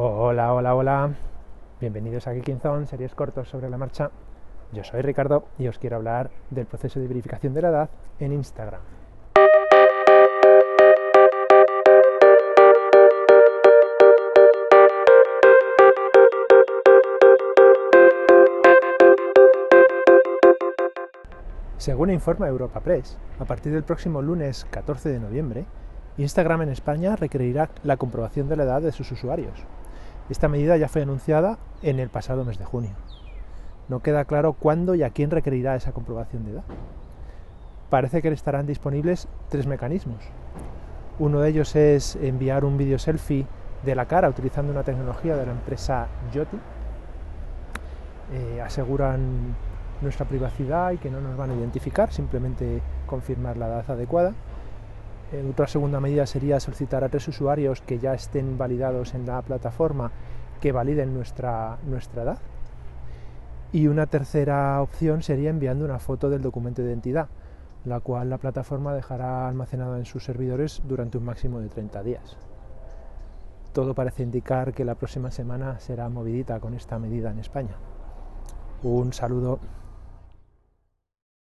Hola, hola, hola. Bienvenidos a Geeking Zone, series cortos sobre la marcha. Yo soy Ricardo y os quiero hablar del proceso de verificación de la edad en Instagram. Según informa Europa Press, a partir del próximo lunes 14 de noviembre, Instagram en España requerirá la comprobación de la edad de sus usuarios. Esta medida ya fue anunciada en el pasado mes de junio. No queda claro cuándo y a quién requerirá esa comprobación de edad. Parece que estarán disponibles tres mecanismos. Uno de ellos es enviar un vídeo selfie de la cara utilizando una tecnología de la empresa Yoti. Eh, aseguran nuestra privacidad y que no nos van a identificar, simplemente confirmar la edad adecuada. Otra segunda medida sería solicitar a tres usuarios que ya estén validados en la plataforma que validen nuestra, nuestra edad. Y una tercera opción sería enviando una foto del documento de identidad, la cual la plataforma dejará almacenada en sus servidores durante un máximo de 30 días. Todo parece indicar que la próxima semana será movidita con esta medida en España. Un saludo.